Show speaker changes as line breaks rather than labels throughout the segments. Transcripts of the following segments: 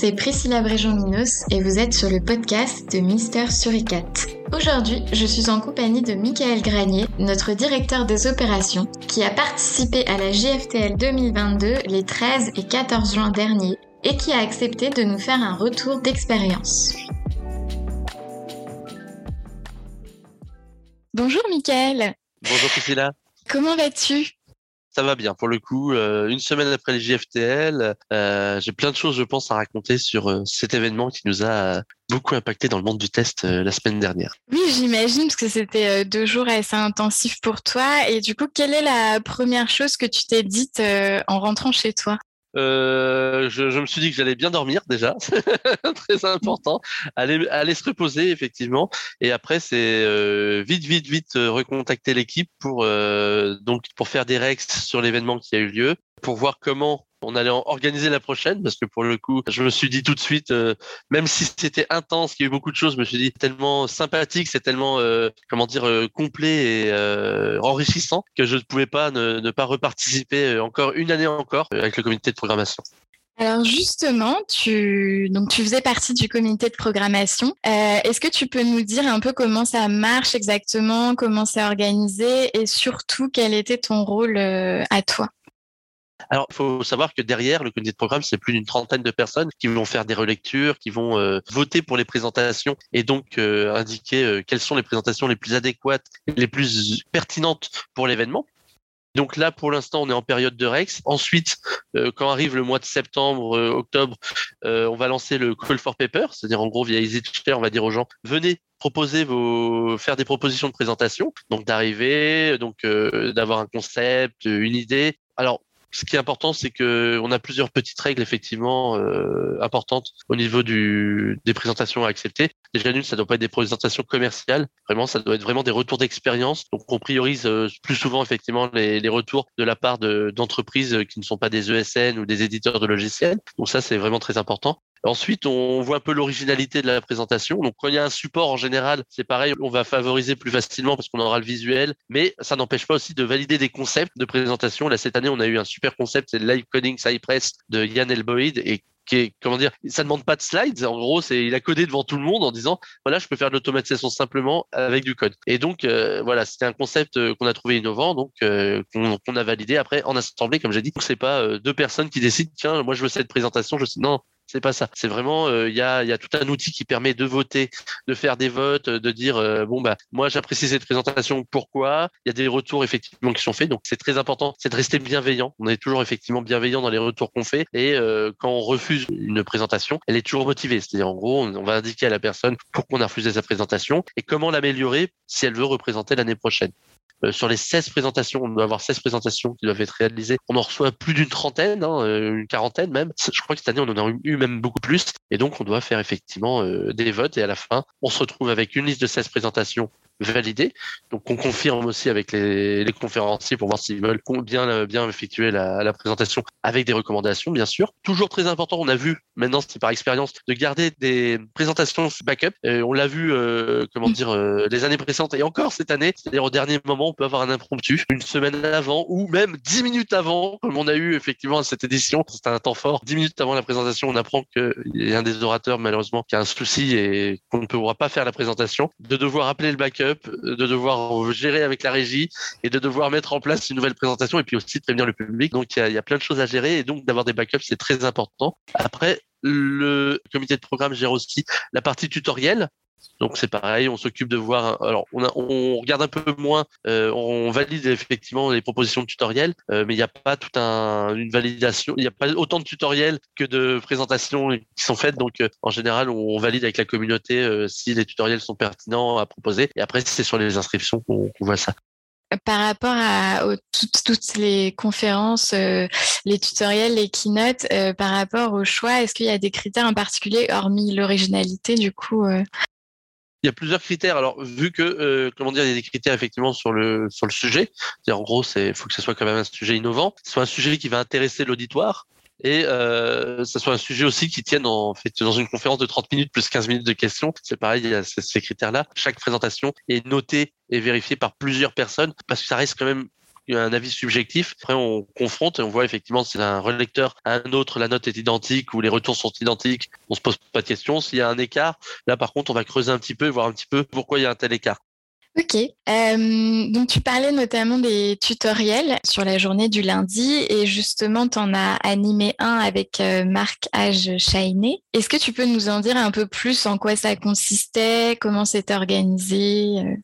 c'est Priscilla Bréjon-Minos et vous êtes sur le podcast de Mister Suricat. Aujourd'hui, je suis en compagnie de Michael Granier, notre directeur des opérations, qui a participé à la JFTL 2022 les 13 et 14 juin dernier et qui a accepté de nous faire un retour d'expérience. Bonjour Michael.
Bonjour Priscilla.
Comment vas-tu?
Ça va bien pour le coup. Euh, une semaine après les JFTL, euh, j'ai plein de choses, je pense, à raconter sur euh, cet événement qui nous a beaucoup impacté dans le monde du test la semaine dernière.
Oui, j'imagine parce que c'était deux jours assez intensifs pour toi. Et du coup, quelle est la première chose que tu t'es dite en rentrant chez toi?
Euh, je, je, me suis dit que j'allais bien dormir déjà, très important. Aller, aller se reposer effectivement, et après c'est euh, vite, vite, vite euh, recontacter l'équipe pour euh, donc pour faire des rex sur l'événement qui a eu lieu, pour voir comment on allait organiser la prochaine parce que pour le coup, je me suis dit tout de suite, euh, même si c'était intense, qu'il y a eu beaucoup de choses, je me suis dit tellement sympathique, c'est tellement euh, comment dire euh, complet et enrichissant que je ne pouvais pas ne, ne pas reparticiper encore une année encore avec le comité de programmation.
Alors justement, tu donc tu faisais partie du comité de programmation. Est-ce que tu peux nous dire un peu comment ça marche exactement, comment c'est organisé et surtout quel était ton rôle à toi?
Alors, il faut savoir que derrière le comité de programme, c'est plus d'une trentaine de personnes qui vont faire des relectures, qui vont euh, voter pour les présentations et donc euh, indiquer euh, quelles sont les présentations les plus adéquates, les plus pertinentes pour l'événement. Donc là, pour l'instant, on est en période de Rex. Ensuite, quand arrive le mois de septembre, octobre, on va lancer le Call for Paper, c'est-à-dire en gros via EasyChair, on va dire aux gens venez proposer vos, faire des propositions de présentation, donc d'arriver, donc d'avoir un concept, une idée. Alors ce qui est important, c'est que on a plusieurs petites règles effectivement euh, importantes au niveau des présentations à accepter. Déjà d'une, ça doit pas être des présentations commerciales. Vraiment, ça doit être vraiment des retours d'expérience. Donc, on priorise euh, plus souvent effectivement les, les retours de la part d'entreprises qui ne sont pas des ESN ou des éditeurs de logiciels. Donc ça, c'est vraiment très important. Ensuite, on voit un peu l'originalité de la présentation. Donc, quand il y a un support en général, c'est pareil, on va favoriser plus facilement parce qu'on aura le visuel, mais ça n'empêche pas aussi de valider des concepts de présentation. Là, cette année, on a eu un super concept, c'est le Live Coding Cypress de Yann Elboyd et qui est, comment dire, ça demande pas de slides. En gros, c'est, il a codé devant tout le monde en disant, voilà, je peux faire de l'automatisation simplement avec du code. Et donc, euh, voilà, c'était un concept euh, qu'on a trouvé innovant, donc euh, qu'on, a validé après en assemblée, comme j'ai dit. C'est pas deux personnes qui décident, tiens, moi je veux cette présentation, je sais, non, c'est pas ça. C'est vraiment, euh, il y, a, tout un outil qui permet de voter, de faire des votes, de dire euh, bon bah moi j'apprécie cette présentation. Pourquoi? Il y a des retours effectivement qui sont faits. Donc c'est très important, c'est de rester bienveillant. On est toujours effectivement bienveillant dans les retours qu'on fait. Et euh, quand on refuse une présentation, elle est toujours motivée. C'est-à-dire en gros, on, va indiquer à la personne pourquoi on a refusé sa présentation et comment l'améliorer si elle veut représenter l'année prochaine. Euh, sur les 16 présentations, on doit avoir 16 présentations qui doivent être réalisées. On en reçoit plus d'une trentaine, hein, euh, une quarantaine même. Je crois que cette année, on en a eu même beaucoup plus. Et donc, on doit faire effectivement euh, des votes. Et à la fin, on se retrouve avec une liste de 16 présentations validées. Donc, on confirme aussi avec les, conférenciers pour voir s'ils veulent bien, bien effectuer la, présentation avec des recommandations, bien sûr. Toujours très important, on a vu, maintenant c'est par expérience, de garder des présentations backup. On l'a vu, comment dire, les années précédentes et encore cette année, c'est-à-dire au dernier moment, on peut avoir un impromptu une semaine avant ou même dix minutes avant, comme on a eu effectivement à cette édition. C'était un temps fort. Dix minutes avant la présentation, on apprend qu'il y a un des orateurs malheureusement qui a un souci et qu'on ne pourra pas faire la présentation, de devoir appeler le backup, de devoir gérer avec la régie et de devoir mettre en place une nouvelle présentation et puis aussi de prévenir le public. Donc il y a, plein de choses à gérer et donc d'avoir des backups, c'est très important. Après, le comité de programme gère aussi la partie tutoriel. Donc c'est pareil, on s'occupe de voir. Alors on, a, on regarde un peu moins, euh, on valide effectivement les propositions de tutoriels, euh, mais il n'y a pas toute un, une validation, il n'y a pas autant de tutoriels que de présentations qui sont faites. Donc euh, en général, on, valide avec la communauté si les tutoriels sont pertinents à proposer. Et après, c'est sur les inscriptions qu'on voit ça
par rapport à toutes, les conférences, les tutoriels, les keynotes, par rapport au choix, est-ce qu'il y a des critères en particulier, hormis l'originalité, du coup
il y a plusieurs critères. Alors, vu que, euh, comment dire, il y a des critères effectivement sur le sur le sujet. En gros, c'est faut que ce soit quand même un sujet innovant, ce soit un sujet qui va intéresser l'auditoire et euh, ça soit un sujet aussi qui tienne en fait dans une conférence de 30 minutes plus 15 minutes de questions. C'est pareil, il y a ces critères-là. Chaque présentation est notée et vérifiée par plusieurs personnes parce que ça reste quand même un avis subjectif. Après, on confronte et on voit effectivement si un relecteur à un autre, la note est identique ou les retours sont identiques. On se pose pas de questions. S'il y a un écart, là, par contre, on va creuser un petit peu et voir un petit peu pourquoi il y a un tel écart.
Ok. Euh, donc tu parlais notamment des tutoriels sur la journée du lundi et justement tu en as animé un avec euh, Marc Age Chainé. Est-ce que tu peux nous en dire un peu plus en quoi ça consistait, comment c'était organisé euh?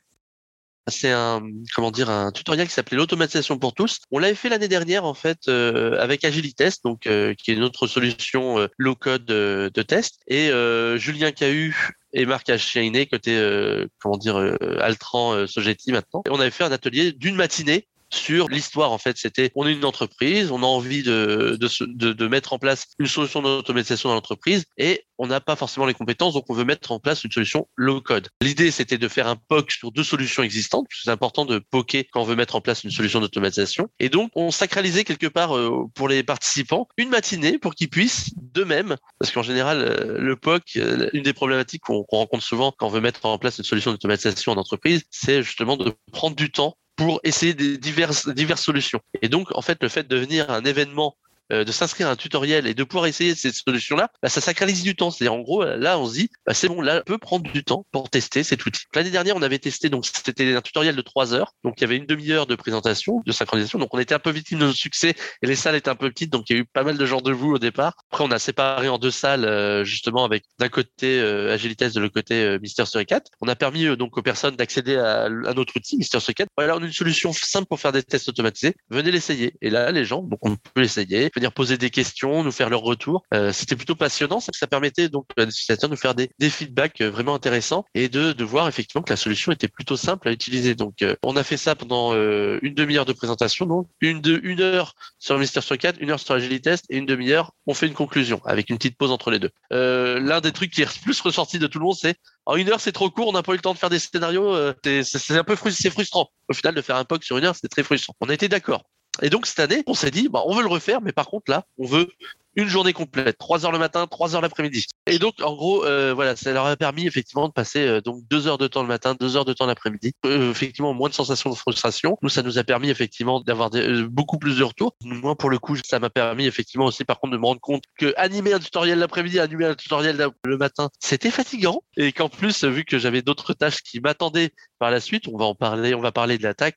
C'est un comment dire un tutoriel qui s'appelait l'automatisation pour tous. On l'avait fait l'année dernière en fait avec Agilitest, donc qui est notre solution low code de test. Et Julien Cahu et Marc Achainé côté euh, comment dire euh, Altran euh, Sogeti maintenant. Et on avait fait un atelier d'une matinée sur l'histoire en fait. C'était on est une entreprise, on a envie de, de, de, mettre en place une solution d'automatisation dans l'entreprise et on n'a pas forcément les compétences, donc on veut mettre en place une solution low code. L'idée c'était de faire un POC sur deux solutions existantes, c'est important de poker quand on veut mettre en place une solution d'automatisation. Et donc on sacralisait quelque part euh, pour les participants une matinée pour qu'ils puissent d'eux-mêmes, parce qu'en général euh, le POC, euh, une des problématiques qu'on rencontre souvent quand on veut mettre en place une solution d'automatisation en entreprise, c'est justement de prendre du temps pour essayer des diverses, diverses solutions. Et donc, en fait, le fait de venir à un événement euh, de s'inscrire à un tutoriel et de pouvoir essayer cette solution-là, bah, ça sacralise du temps. C'est-à-dire, en gros, là, on se dit, bah, c'est bon, là, on peut prendre du temps pour tester cet outil. L'année dernière, on avait testé, donc c'était un tutoriel de trois heures. Donc, il y avait une demi-heure de présentation, de synchronisation. Donc, on était un peu victime de nos succès et les salles étaient un peu petites. Donc, il y a eu pas mal de gens de vous au départ. Après, on a séparé en deux salles, euh, justement, avec d'un côté euh, de l'autre côté euh, Mister 4. On a permis donc aux personnes d'accéder à, notre outil, Mister 4. Voilà, on a une solution simple pour faire des tests automatisés. Venez l'essayer. Et là, les gens, donc on peut l'essayer, venir poser des questions nous faire leur retour. Euh, c'était plutôt passionnant, ça, permettait donc à l'utilisateur de faire des, feedbacks euh, vraiment intéressants et de, voir effectivement que la solution était plutôt simple à utiliser. Donc euh, on a fait ça pendant une demi-heure de présentation, donc une heure sur Mister 4, une heure sur Agilitest et une demi-heure on fait une conclusion avec une petite pause entre les deux. L'un des trucs qui est plus ressorti de tout le monde, c'est en une heure c'est trop court, on n'a pas eu le temps de faire des scénarios, c'est un peu frustrant. Au final de faire un POC sur une heure, c'est très frustrant. On a été d'accord. Et donc cette année, on s'est dit, bah, on veut le refaire, mais par contre là, on veut une journée complète, trois heures le matin, trois heures l'après-midi. Et donc, en gros, euh, voilà, ça leur a permis effectivement de passer euh, donc deux heures de temps le matin, deux heures de temps l'après-midi. Euh, effectivement, moins de sensations de frustration. Nous, ça nous a permis effectivement d'avoir beaucoup plus de retours. Moi, pour le coup, ça m'a permis effectivement aussi, par contre, de me rendre compte que animer un tutoriel l'après-midi, animer un tutoriel le matin, c'était fatigant. Et qu'en plus, vu que j'avais d'autres tâches qui m'attendaient par la suite, on va en parler, on va parler de l'attaque,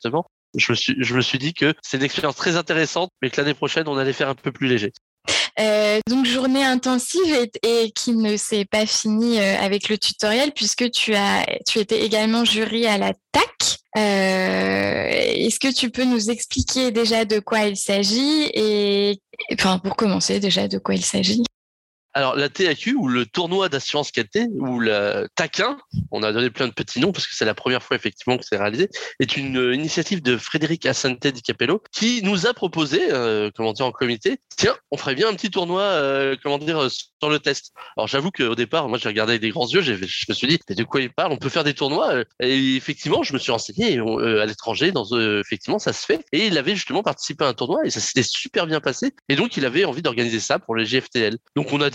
je me suis, je me suis dit que c'est une expérience très intéressante, mais que l'année prochaine, on allait faire un peu plus léger.
Euh, donc journée intensive et, qui ne s'est pas finie euh, avec le tutoriel puisque tu as tu étais également jury à la TAC. Euh, Est-ce que tu peux nous expliquer déjà de quoi il s'agit et enfin pour commencer déjà de quoi il s'agit?
Alors la TAQ ou le tournoi d'assurance qualité ou le taquin, on a donné plein de petits noms parce que c'est la première fois effectivement que c'est réalisé, est une initiative de Frédéric Assante Di Capello qui nous a proposé, euh, comment dire en comité, tiens, on ferait bien un petit tournoi, euh, comment dire, sur le test. Alors j'avoue qu'au départ, moi j'ai regardé avec des grands yeux, je me suis dit, mais de quoi il parle? On peut faire des tournois Et effectivement, je me suis renseigné euh, à l'étranger, dans effectivement ça se fait. Et il avait justement participé à un tournoi et ça s'était super bien passé. Et donc il avait envie d'organiser ça pour les GFTL. Donc on a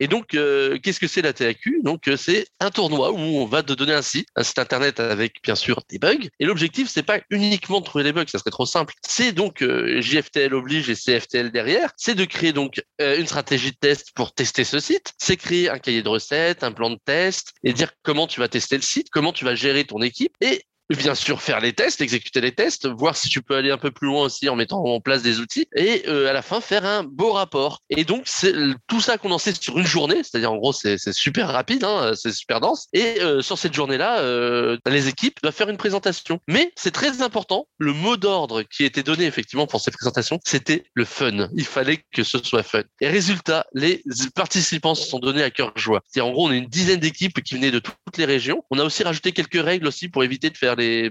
et donc, euh, qu'est-ce que c'est la TAQ Donc, euh, c'est un tournoi où on va te donner un site, un site internet avec bien sûr des bugs. Et l'objectif, c'est pas uniquement de trouver des bugs, ça serait trop simple. C'est donc euh, JFTL oblige et CFTL derrière. C'est de créer donc une stratégie de test pour tester ce site. C'est créer un cahier de recettes, un plan de test et dire comment tu vas tester le site, comment tu vas gérer ton équipe et bien sûr faire les tests, exécuter les tests, voir si tu peux aller un peu plus loin aussi en mettant en place des outils et euh, à la fin faire un beau rapport. Et donc c'est tout ça condensé sur une journée, c'est-à-dire en gros c'est super rapide, hein, c'est super dense. Et euh, sur cette journée-là, euh, les équipes doivent faire une présentation. Mais c'est très important, le mot d'ordre qui était donné effectivement pour cette présentation, c'était le fun. Il fallait que ce soit fun. Et résultat, les participants se sont donnés à cœur joie. C'est-à-dire en gros on est une dizaine d'équipes qui venaient de toutes les régions. On a aussi rajouté quelques règles aussi pour éviter de faire des,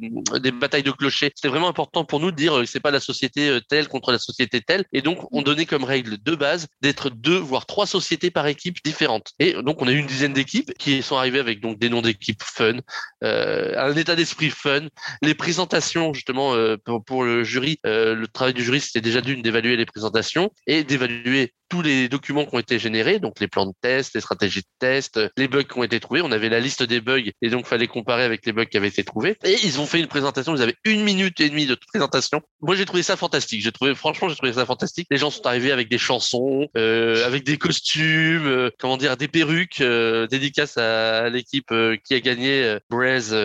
batailles de clochers. C'était vraiment important pour nous de dire que euh, c'est pas la société euh, telle contre la société telle. Et donc, on donnait comme règle de base d'être deux, voire trois sociétés par équipe différentes. Et donc, on a eu une dizaine d'équipes qui sont arrivées avec donc des noms d'équipes fun, euh, un état d'esprit fun, les présentations justement pour, le jury. le travail du jury, c'était déjà d'une d'évaluer les présentations et d'évaluer tous les documents qui ont été générés, donc les plans de test, les stratégies de test, les bugs qui ont été trouvés. On avait la liste des bugs et donc fallait comparer avec les bugs qui avaient été trouvés. Et ils ont fait une présentation. Ils avaient une minute et demie de présentation. Moi, j'ai trouvé ça fantastique. J'ai trouvé, franchement, j'ai trouvé ça fantastique. Les gens sont arrivés avec des chansons, euh, avec des costumes, euh, comment dire, des perruques. Euh, à, l'équipe euh, qui a gagné Braze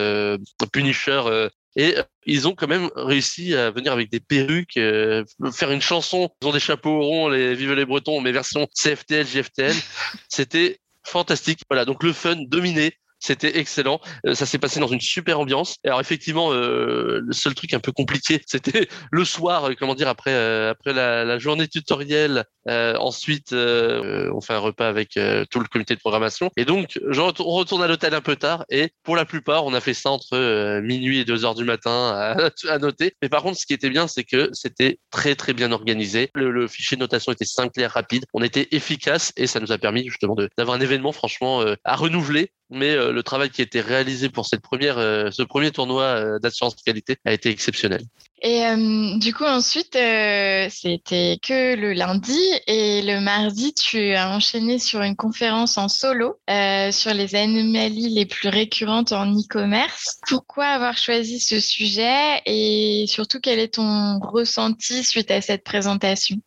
Punisher et ils ont quand même réussi à venir avec des perruques, faire une chanson. Ils ont des chapeaux ronds, les Vive les Bretons, mais version CFTL, GFTL. C'était fantastique. Voilà, donc le fun dominé. C'était excellent. Euh, ça s'est passé dans une super ambiance. Alors effectivement, euh, le seul truc un peu compliqué, c'était le soir, euh, comment dire, après après la, journée tutorielle. ensuite, on fait un repas avec tout le comité de programmation. Et donc, on retourne à l'hôtel un peu tard. Et pour la plupart, on a fait ça entre minuit et 2 heures du matin à, noter. Mais par contre, ce qui était bien, c'est que c'était très très bien organisé. Le, fichier de notation était simple, clair, rapide. On était efficace et ça nous a permis justement d'avoir un événement franchement à renouveler mais euh, le travail qui a été réalisé pour cette première, euh, ce premier tournoi euh, d'assurance qualité a été exceptionnel.
Et du coup, ensuite, c'était que le lundi et le mardi, tu as enchaîné sur une conférence en solo sur les anomalies les plus récurrentes en e-commerce. Pourquoi avoir choisi ce sujet et surtout quel est ton ressenti suite à cette présentation?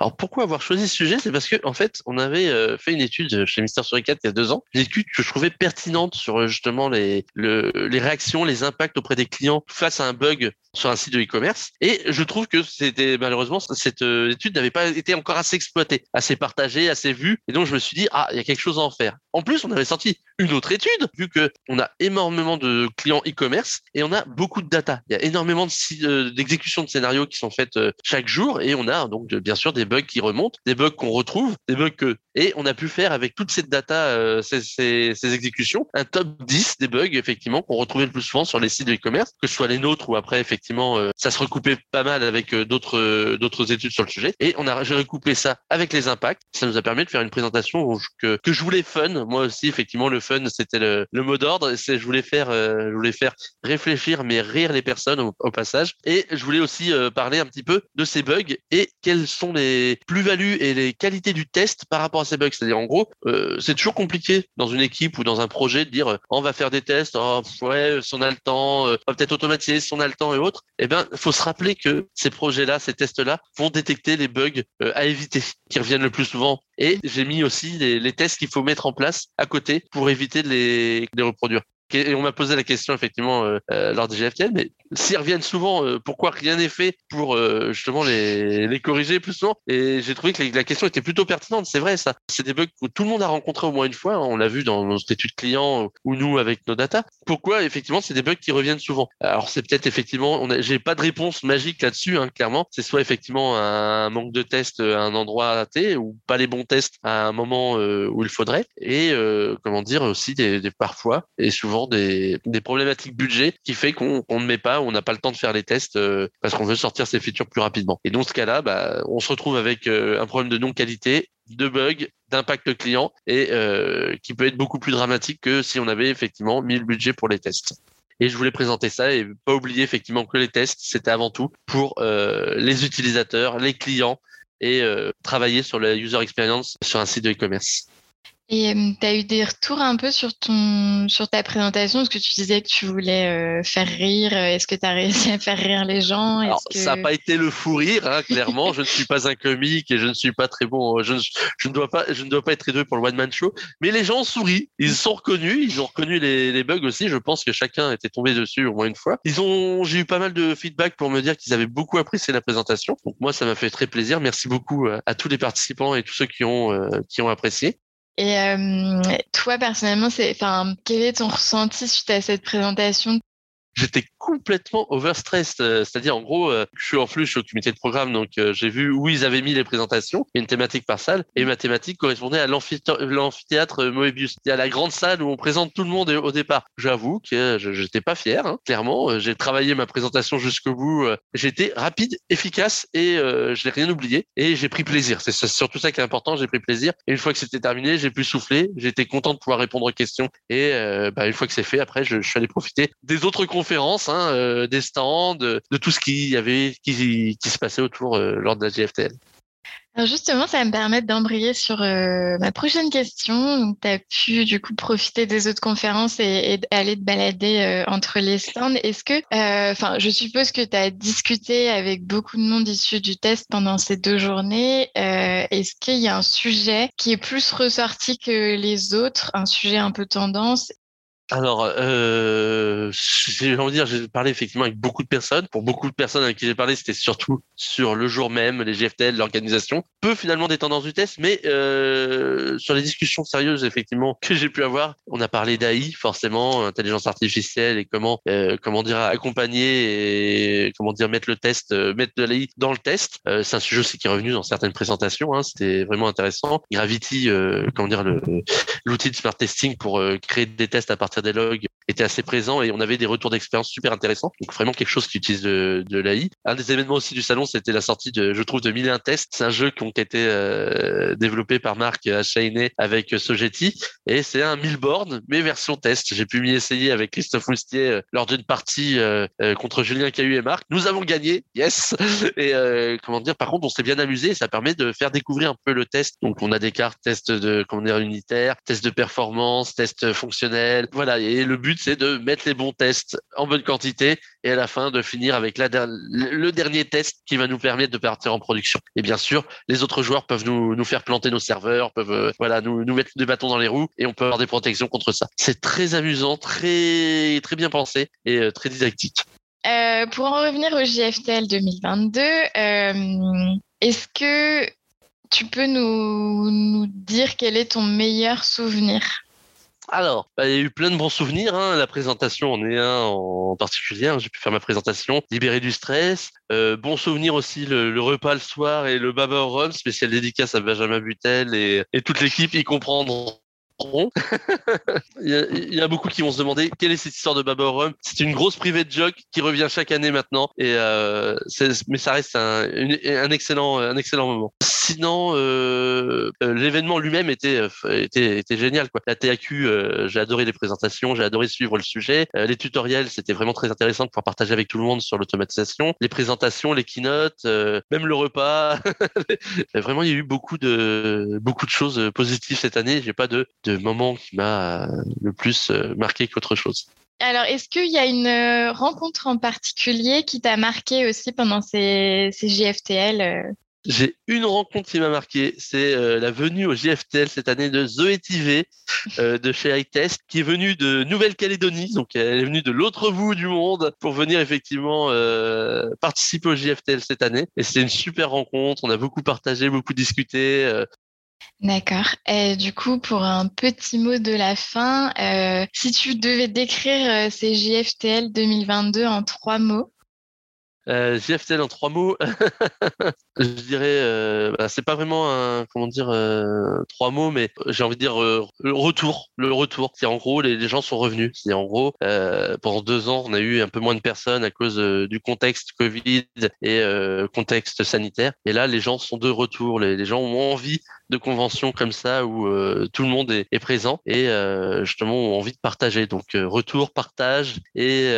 Alors pourquoi avoir choisi ce sujet? C'est parce que en fait, on avait euh, fait une étude chez Mister sur 4 il y a deux ans, une étude que je trouvais pertinente sur euh, justement les, les réactions, les impacts auprès des clients face à un bug sur un site de e-commerce. Et je trouve que c'était malheureusement cette euh, étude n'avait pas été encore assez exploitée, assez partagée, assez vue. Et donc je me suis dit ah il y a quelque chose à en faire. En plus, on avait sorti une autre étude vu que on a énormément de clients e-commerce et on a beaucoup de data. Il y a énormément d'exécutions de, scénarios qui sont faites chaque jour et on a donc bien sûr des bugs qui remontent, des bugs qu'on retrouve, des bugs que et on a pu faire avec toute cette data, euh, ces, ces, ces, exécutions, un top 10 des bugs effectivement qu'on retrouvait le plus souvent sur les sites de e-commerce, que ce soit les nôtres ou après effectivement euh, ça se recoupait pas mal avec euh, d'autres d'autres études sur le sujet. Et on a j'ai recoupé ça avec les impacts. Ça nous a permis de faire une présentation que que je voulais fun. Moi aussi effectivement le fun c'était le, le mot d'ordre. C'est je voulais faire je voulais faire réfléchir mais rire les personnes au, au passage. Et je voulais aussi parler un petit peu de ces bugs et quels sont les plus-values et les qualités du test par rapport à bugs. C'est-à-dire, en gros, euh, c'est toujours compliqué dans une équipe ou dans un projet de dire, euh, on va faire des tests, oh, ouais, on a le temps, euh, va peut-être automatiser si on a le temps et autres. Eh bien, il faut se rappeler que ces projets-là, ces tests-là vont détecter les bugs à éviter, qui reviennent le plus souvent. Et j'ai mis aussi les, tests qu'il faut mettre en place à côté pour éviter de les reproduire. Et on m'a posé la question effectivement euh, euh, lors des GFTL, mais s'ils reviennent souvent, euh, pourquoi rien n'est fait pour justement les, les corriger plus souvent? Et j'ai trouvé que la question était plutôt pertinente. C'est vrai, ça. C'est des bugs que tout le monde a rencontré au moins une fois. Hein. On l'a vu dans nos études clients ou nous avec nos data. Pourquoi effectivement c'est des bugs qui reviennent souvent? Alors c'est peut-être effectivement, on j'ai pas de réponse magique là-dessus. Hein, clairement, c'est soit effectivement un manque de tests à un endroit raté ou pas les bons tests à un moment où il faudrait. Et comment dire aussi des, des parfois et souvent des, problématiques budget qui fait qu'on ne met pas, on n'a pas le temps de faire les tests euh, parce qu'on veut sortir ces features plus rapidement. Et dans ce cas-là, bah, on se retrouve avec euh, un problème de non-qualité, de bugs, d'impact client et euh, qui peut être beaucoup plus dramatique que si on avait effectivement mis le budget pour les tests. Et je voulais présenter ça et pas oublier effectivement que les tests, c'était avant tout pour les utilisateurs, les clients et travailler sur la user experience sur un site de e-commerce.
Et tu as eu des retours un peu sur, ton, sur ta présentation, parce que tu disais que tu voulais euh, faire rire. Est-ce que tu as réussi à faire rire les gens?
Alors, Ça n'a pas été le fou rire, hein, clairement. je ne suis pas un comique et je ne suis pas très bon. Je ne, je ne, dois, pas, je ne dois pas être très pour le one-man show. Mais les gens sourient. Ils sont reconnus. Ils ont reconnu les, les, bugs aussi. Je pense que chacun était tombé dessus au moins une fois. Ils ont, J'ai eu pas mal de feedback pour me dire qu'ils avaient beaucoup apprécié la présentation. Donc moi, ça m'a fait très plaisir. Merci beaucoup à, à, tous les participants et tous ceux qui ont, euh, qui ont apprécié.
Et euh, toi, personnellement, c'est, enfin, quel est ton ressenti suite à cette présentation
j'étais complètement overstressed. Euh, c'est-à-dire, en gros, euh, je suis en flux, je suis au comité de programme, donc euh, j'ai vu où ils avaient mis les présentations. Une thématique par salle, et ma thématique correspondait à l'amphithéâtre Moebius. A la grande salle où on présente tout le monde au départ. J'avoue que je n'étais pas fier, hein, clairement. J'ai travaillé ma présentation jusqu'au bout. J'étais rapide, efficace, et je n'ai rien oublié. Et j'ai pris plaisir. C'est surtout ça qui est important. J'ai pris plaisir. Et une fois que c'était terminé, j'ai pu souffler. J'étais content de pouvoir répondre aux questions. Et bah, une fois que c'est fait, après, je suis allé profiter des autres conférences hein, euh, des stands, de, tout ce qui y avait, qui, se passait autour euh, lors de la GFTL.
justement, ça va me permettre d'embrayer sur euh, ma prochaine question. Tu as pu du coup profiter des autres conférences et, aller te balader euh, entre les stands. Est-ce que, euh, enfin, je suppose que tu as discuté avec beaucoup de monde issu du test pendant ces deux journées. Est-ce qu'il y a un sujet qui est plus ressorti que les autres, un sujet un peu tendance?
Alors, euh, j'ai envie dire, j'ai parlé effectivement avec beaucoup de personnes. Pour beaucoup de personnes avec qui j'ai parlé, c'était surtout sur le jour même, les GFTL, l'organisation. Peu finalement des tendances du test, mais euh, sur les discussions sérieuses effectivement que j'ai pu avoir, on a parlé d'AI forcément, intelligence artificielle et comment euh, comment dire accompagner et comment dire mettre le test, euh, mettre de l'AI dans le test. Euh, c'est un sujet aussi qui est revenu dans certaines présentations. Hein, c'était vraiment intéressant. Gravity, comment dire l'outil de smart testing pour créer des tests à partir des logs était assez présent et on avait des retours d'expérience super intéressants. Donc vraiment quelque chose qui utilise de, de l'AI. Un des événements aussi du salon, c'était la sortie de, je trouve, de 1001 tests. C'est un jeu qui ont été euh, développé par Marc Achainé avec Sogeti et c'est un 1000 bornes mais version test. J'ai pu m'y essayer avec Christophe Moustier euh, lors d'une partie euh, contre Julien Cahu et Marc. Nous avons gagné, yes. Et comment dire, par contre, on s'est bien amusé. ça permet de faire découvrir un peu le test. Donc on a des cartes test de comment dire unitaire, test de performance, test fonctionnel. Voilà et le but c'est de mettre les bons tests en bonne quantité et à la fin de finir avec le dernier test qui va nous permettre de partir en production. Et bien sûr, les autres joueurs peuvent nous, faire planter nos serveurs, peuvent euh, nous, mettre des bâtons dans les roues et on peut avoir des protections contre ça. C'est très amusant, très bien pensé et euh, très didactique.
Euh, pour en revenir au JFTL 2022, est-ce que tu peux nous dire quel est ton meilleur souvenir?
Alors, bah, il y a eu plein de bons souvenirs. Hein. La présentation en est un en particulier. Hein. J'ai pu faire ma présentation, libérer du stress. Euh, bon souvenir aussi le, repas le soir et le baba spécial dédicace à Benjamin Butel et, et toute l'équipe y comprendront il, y a, beaucoup qui vont se demander quelle est cette histoire de Baba Rum? C'est une grosse private joke qui revient chaque année maintenant, et euh, mais ça reste un, un, excellent, un excellent moment. Sinon, euh, euh l'événement lui-même était, euh, était, était génial. Quoi. La TAQ, euh, j'ai adoré les présentations, j'ai adoré suivre le sujet. les tutoriels, c'était vraiment très intéressant de pouvoir partager avec tout le monde sur l'automatisation. Les présentations, les keynotes, même le repas. vraiment, il y a eu beaucoup de beaucoup de choses positives cette année. J'ai pas de de moment qui m'a euh, le plus euh, marqué qu'autre chose.
Alors, est-ce qu'il y a une euh, rencontre en particulier qui t'a marqué aussi pendant ces, ces JFTL
j'ai une rencontre qui m'a marqué, c'est la venue au JFTL cette année de Zoé Tivé de chez iTest, qui est venue de Nouvelle-Calédonie, donc elle est venue de l'autre bout du monde pour venir effectivement participer au JFTL cette année. Et c'était une super rencontre, on a beaucoup partagé, beaucoup discuté.
D'accord. Du coup, pour un petit mot de la fin, euh, si tu devais décrire euh, ces JFTL 2022 en trois mots,
euh, JFTL en trois mots, je dirais, euh, bah, c'est pas vraiment un, comment dire, euh, trois mots, mais j'ai envie de dire euh, le retour, le retour. C'est en gros, les, gens sont revenus. C'est en gros, euh, pendant deux ans, on a eu un peu moins de personnes à cause du contexte Covid et contexte sanitaire. Et là, les gens sont de retour. Les, les gens ont envie de conventions comme ça où tout le monde est, est présent et justement ont envie de partager. Donc retour, partage et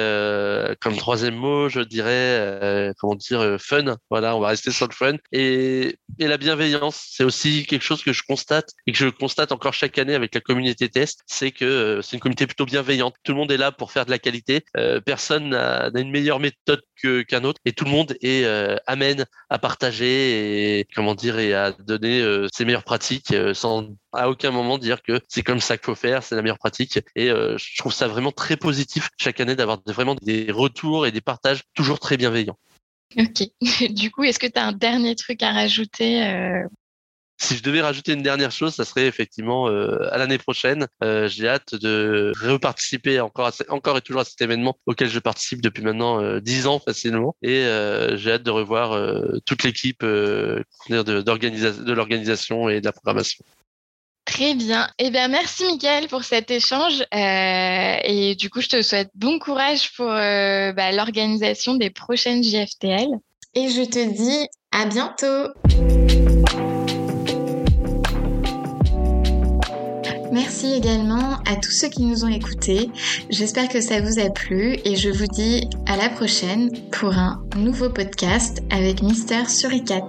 comme troisième mot, je dirais comment dire fun. Voilà, on va rester sur le fun et, la bienveillance, c'est aussi quelque chose que je constate et que je constate encore chaque année avec la communauté test, c'est que euh, c'est une communauté plutôt bienveillante. Tout le monde est là pour faire de la qualité. Euh, personne n'a une meilleure méthode qu'un autre et tout le monde est euh, amène à partager et comment dire et à donner ses meilleures pratiques sans à aucun moment dire que c'est comme ça qu'il faut faire, c'est la meilleure pratique. Et je trouve ça vraiment très positif chaque année d'avoir vraiment des retours et des partages toujours très bienveillants.
Ok. Du coup, est-ce que tu as un dernier truc à rajouter euh?
Si je devais rajouter une dernière chose, ça serait effectivement euh, à l'année prochaine. Euh, j'ai hâte de reparticiper encore, encore et toujours à cet événement auquel je participe depuis maintenant dix ans facilement. Et j'ai hâte de revoir toute l'équipe de l'organisation et de la programmation.
Très bien. Eh bien, merci Mickaël pour cet échange. Euh, et du coup, je te souhaite bon courage pour euh, bah, l'organisation des prochaines JFTL. Et je te dis à bientôt. Merci également à tous ceux qui nous ont écoutés. J'espère que ça vous a plu et je vous dis à la prochaine pour un nouveau podcast avec Mister Suricat.